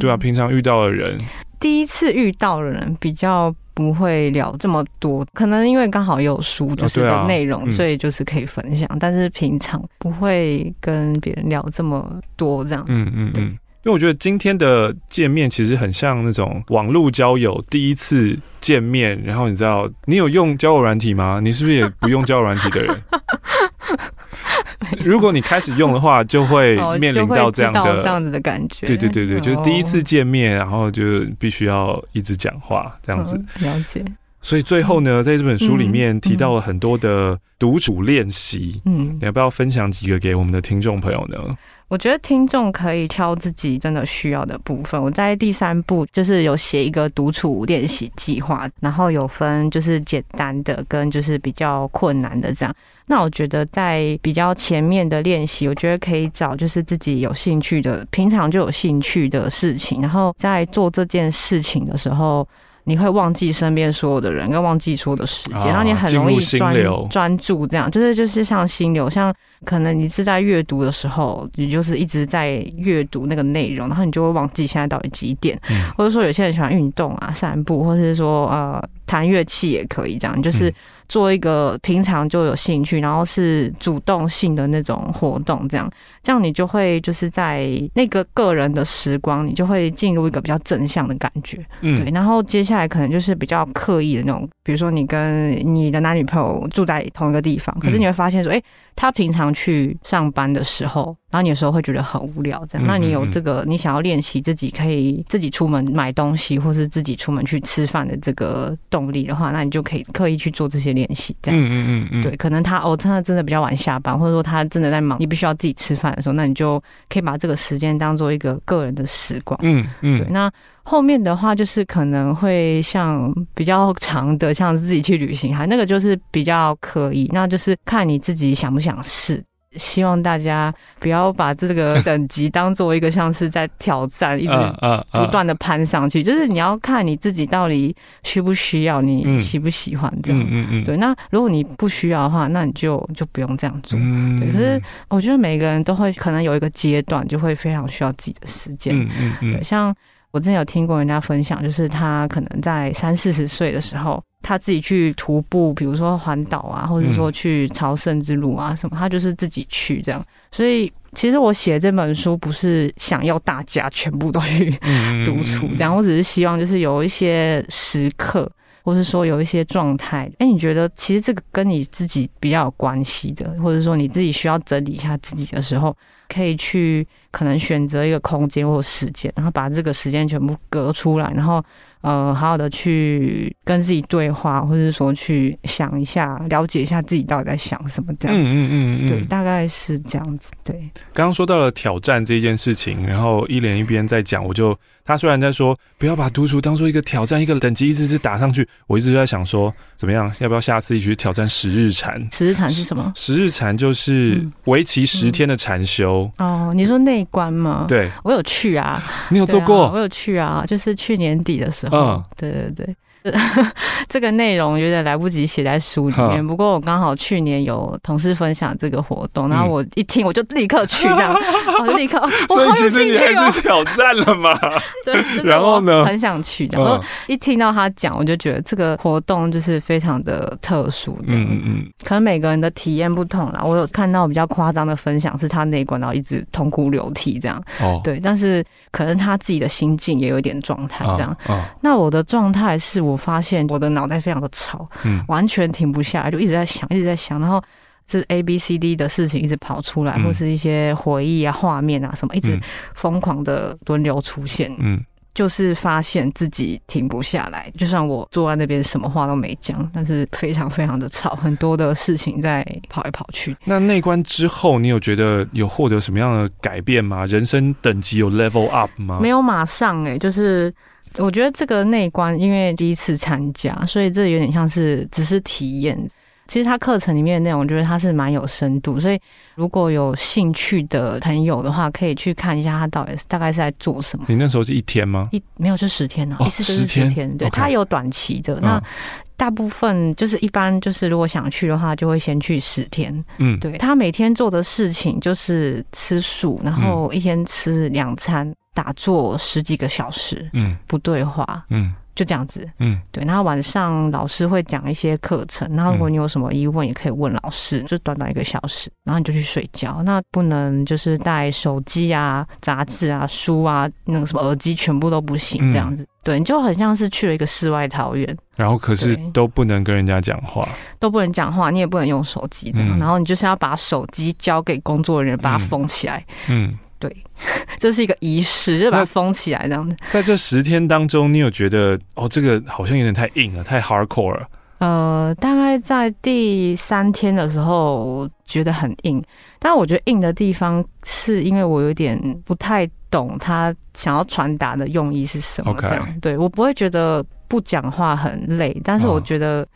对啊，平常遇到的人，第一次遇到的人比较不会聊这么多，可能因为刚好有书就是的内容、哦啊嗯，所以就是可以分享。但是平常不会跟别人聊这么多这样子。嗯嗯嗯。因为我觉得今天的见面其实很像那种网络交友第一次见面，然后你知道你有用交友软体吗？你是不是也不用交友软体的人？如果你开始用的话，就会面临到这样的这样子的感觉。对对对对，就是第一次见面，然后就必须要一直讲话这样子。了解。所以最后呢，在这本书里面提到了很多的独处练习。嗯，你要不要分享几个给我们的听众朋友呢？我觉得听众可以挑自己真的需要的部分。我在第三步就是有写一个独处练习计划，然后有分就是简单的跟就是比较困难的这样。那我觉得在比较前面的练习，我觉得可以找就是自己有兴趣的，平常就有兴趣的事情，然后在做这件事情的时候。你会忘记身边所有的人，跟忘记所有的时间，然后你很容易专专注这样，就是就是像心流，像可能你是在阅读的时候，你就是一直在阅读那个内容，然后你就会忘记现在到底几点，或者说有些人喜欢运动啊、散步，或者是说呃弹乐器也可以这样，就是。做一个平常就有兴趣，然后是主动性的那种活动，这样，这样你就会就是在那个个人的时光，你就会进入一个比较正向的感觉，嗯，对。然后接下来可能就是比较刻意的那种，比如说你跟你的男女朋友住在同一个地方，可是你会发现说，哎，他平常去上班的时候。然后你有时候会觉得很无聊，这样。那你有这个，你想要练习自己可以自己出门买东西，或是自己出门去吃饭的这个动力的话，那你就可以刻意去做这些练习，这样。嗯嗯嗯对，可能他哦，他真的比较晚下班，或者说他真的在忙，你必须要自己吃饭的时候，那你就可以把这个时间当做一个个人的时光。嗯嗯。对，那后面的话就是可能会像比较长的，像自己去旅行，还，那个就是比较可以，那就是看你自己想不想试。希望大家不要把这个等级当做一个像是在挑战，一直不断的攀上去。就是你要看你自己到底需不需要，你喜不喜欢这样。嗯嗯嗯。对，那如果你不需要的话，那你就就不用这样做。对。可是我觉得每个人都会可能有一个阶段，就会非常需要自己的时间。嗯嗯嗯。对，像我之前有听过人家分享，就是他可能在三四十岁的时候。他自己去徒步，比如说环岛啊，或者说去朝圣之路啊什么，他就是自己去这样。所以其实我写这本书不是想要大家全部都去 独处这样，我只是希望就是有一些时刻，或是说有一些状态，哎，你觉得其实这个跟你自己比较有关系的，或者说你自己需要整理一下自己的时候，可以去可能选择一个空间或时间，然后把这个时间全部隔出来，然后。呃，好好的去跟自己对话，或者说去想一下，了解一下自己到底在想什么，这样。嗯嗯嗯嗯，对，大概是这样子。对，刚刚说到了挑战这件事情，然后一连一边在讲，我就。他虽然在说不要把独处当做一个挑战，一个等级一直是打上去，我一直就在想说怎么样，要不要下次一起去挑战十日禅？十日禅是什么？十日禅就是为期十天的禅修。嗯嗯。哦，你说内观吗？对，我有去啊。你有做过？啊，我有去啊，就是去年底的时候。嗯，对对对。这个内容有点来不及写在书里面，不过我刚好去年有同事分享这个活动，然后我一听我就立刻去，这样。我就立刻，所以其实你还是挑战了嘛？对，然后呢，很想去，然后一听到他讲，我就觉得这个活动就是非常的特殊，嗯嗯嗯，可能每个人的体验不同啦。我有看到比较夸张的分享，是他内观到一直痛哭流涕这样，哦，对，但是可能他自己的心境也有一点状态这样，那我的状态是我。发现我的脑袋非常的吵，嗯，完全停不下来，就一直在想，一直在想，然后就是 A B C D 的事情一直跑出来，嗯、或是一些回忆啊、画面啊什么，一直疯狂的轮流出现，嗯，就是发现自己停不下来，就算我坐在那边什么话都没讲，但是非常非常的吵，很多的事情在跑来跑去。那内观之后，你有觉得有获得什么样的改变吗？人生等级有 level up 吗？没有，马上哎、欸，就是。我觉得这个内观，因为第一次参加，所以这有点像是只是体验。其实他课程里面的内容，我觉得他是蛮有深度，所以如果有兴趣的朋友的话，可以去看一下他到底是大概是在做什么。你那时候是一天吗？一没有，就十天。哦，十天。十天对，他有短期的。那大部分就是一般就是如果想去的话，就会先去十天。嗯，对。他每天做的事情就是吃素，然后一天吃两餐。打坐十几个小时，嗯，不对话，嗯，就这样子，嗯，对。然后晚上老师会讲一些课程，然后如果你有什么疑问，也可以问老师，就短短一个小时，然后你就去睡觉。那不能就是带手机啊、杂志啊、书啊，那个什么耳机全部都不行，这样子。对，你就很像是去了一个世外桃源。然后可是都不能跟人家讲话，都不能讲话，你也不能用手机这样。然后你就是要把手机交给工作人员，把它封起来，嗯。对，这是一个仪式，就把它封起来这样子。在这十天当中，你有觉得哦，这个好像有点太硬了，太 hardcore 了？呃，大概在第三天的时候觉得很硬，但我觉得硬的地方是因为我有点不太懂他想要传达的用意是什么。这样.对，我不会觉得不讲话很累，但是我觉得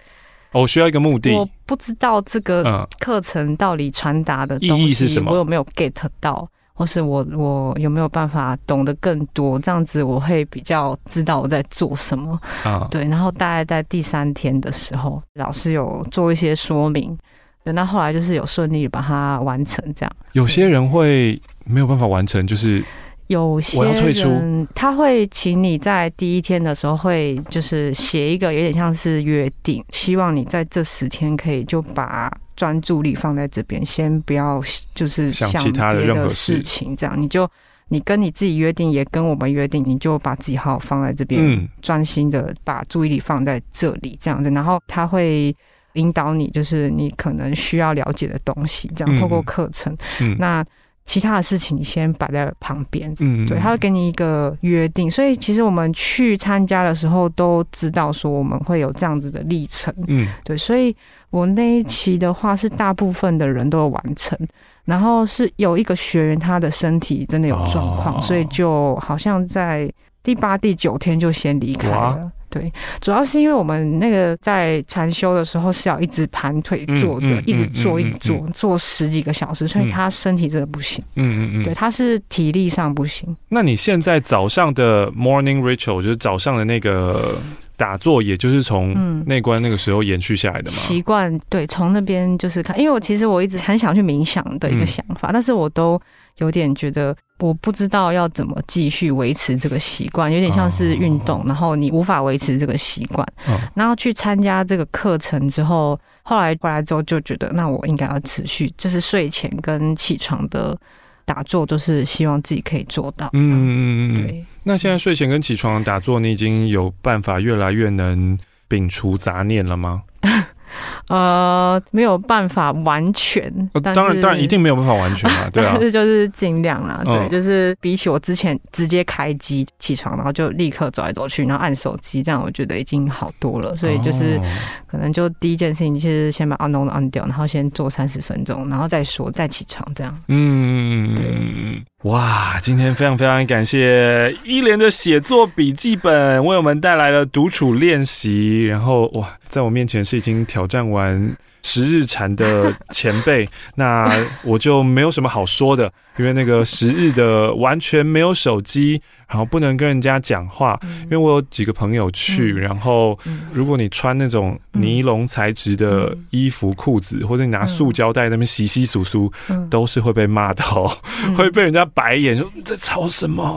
我需要一个目的，我不知道这个课程到底传达的意义是什么，我有没有 get 到？或是我我有没有办法懂得更多？这样子我会比较知道我在做什么啊。对，然后大概在第三天的时候，老师有做一些说明，等到后来就是有顺利把它完成。这样，有些人会没有办法完成，就是。有些人他会请你在第一天的时候会就是写一个有点像是约定，希望你在这十天可以就把专注力放在这边，先不要就是想其他的任何事情。这样你就你跟你自己约定，也跟我们约定，你就把自己好好放在这边，专心的把注意力放在这里，这样子。然后他会引导你，就是你可能需要了解的东西，这样透过课程，那。其他的事情你先摆在旁边，嗯，对，他会给你一个约定，所以其实我们去参加的时候都知道说我们会有这样子的历程，嗯，对，所以我那一期的话是大部分的人都有完成，然后是有一个学员他的身体真的有状况，哦，所以就好像在第八、第九天就先离开了。对，主要是因为我们那个在禅修的时候是要一直盘腿坐着，一直坐，一直坐，坐十几个小时，所以他身体真的不行。嗯嗯嗯，对，他是体力上不行。那你现在早上的 morning ritual 就是早上的那个打坐，也就是从内观那个时候延续下来的吗？习惯对，从那边就是看，因为我其实我一直很想去冥想的一个想法，嗯、但是我都有点觉得。我不知道要怎么继续维持这个习惯，有点像是运动，然后你无法维持这个习惯，然后去参加这个课程之后，后来回来之后就觉得，那我应该要持续，就是睡前跟起床的打坐都是希望自己可以做到。嗯嗯嗯，对。那现在睡前跟起床的打坐，你已经有办法越来越能摒除杂念了吗？呃，没有办法完全，但当然当然一定没有办法完全嘛，对啊，但是就是尽量啦，对，嗯、就是比起我之前直接开机起床，然后就立刻走来走去，然后按手机，这样我觉得已经好多了。所以就是可能就第一件事情就是先把 unknown 按掉，然后先做三十分钟，然后再说再起床这样。嗯，对。哇，今天非常非常感谢一连的写作笔记本为我们带来了独处练习，然后哇，在我面前是已经挑战完十日禅的前辈，那我就没有什么好说的，因为那个十日的完全没有手机。然后不能跟人家讲话，嗯、因为我有几个朋友去。嗯、然后，如果你穿那种尼龙材质的衣服、裤子，嗯、或者你拿塑胶袋那边洗洗簌簌，嗯、都是会被骂到，嗯、会被人家白眼说你在吵什么。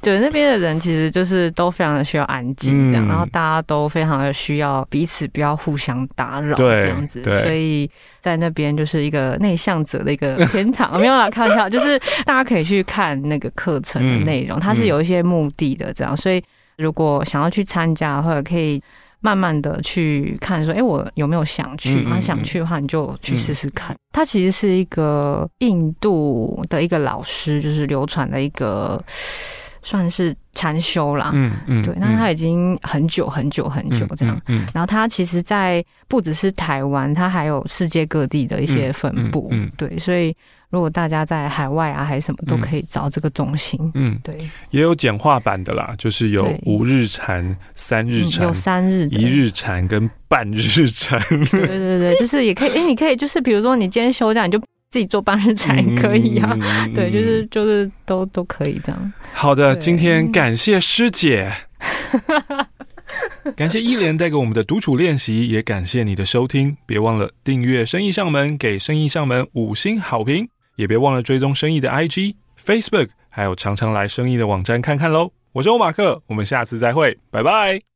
对，那边的人其实就是都非常的需要安静，这样，嗯、然后大家都非常的需要彼此不要互相打扰，这样子，所以。在那边就是一个内向者的一个天堂，没有啦，开玩笑，就是大家可以去看那个课程的内容，它是有一些目的的，这样，所以如果想要去参加，或者可以慢慢的去看，说，哎，我有没有想去？那想去的话，你就去试试看。它其实是一个印度的一个老师，就是流传的一个。算是禅修啦，嗯嗯，对，那他已经很久很久很久这样，嗯，然后他其实，在不只是台湾，他还有世界各地的一些分布，嗯，对，所以如果大家在海外啊，还是什么，都可以找这个中心，嗯，对，也有简化版的啦，就是有五日禅、三日禅、有三日、一日禅跟半日禅，对对对，就是也可以，哎，你可以就是比如说你今天休假，你就。自己做半日禅也 可以啊，嗯、对，就是就是都都可以这样。好的，今天感谢师姐，感谢一莲带给我们的独处练习，也感谢你的收听。别忘了订阅生意上门，给生意上门五星好评，也别忘了追踪生意的 IG、Facebook，还有常常来生意的网站看看喽。我是欧马克，我们下次再会，拜拜。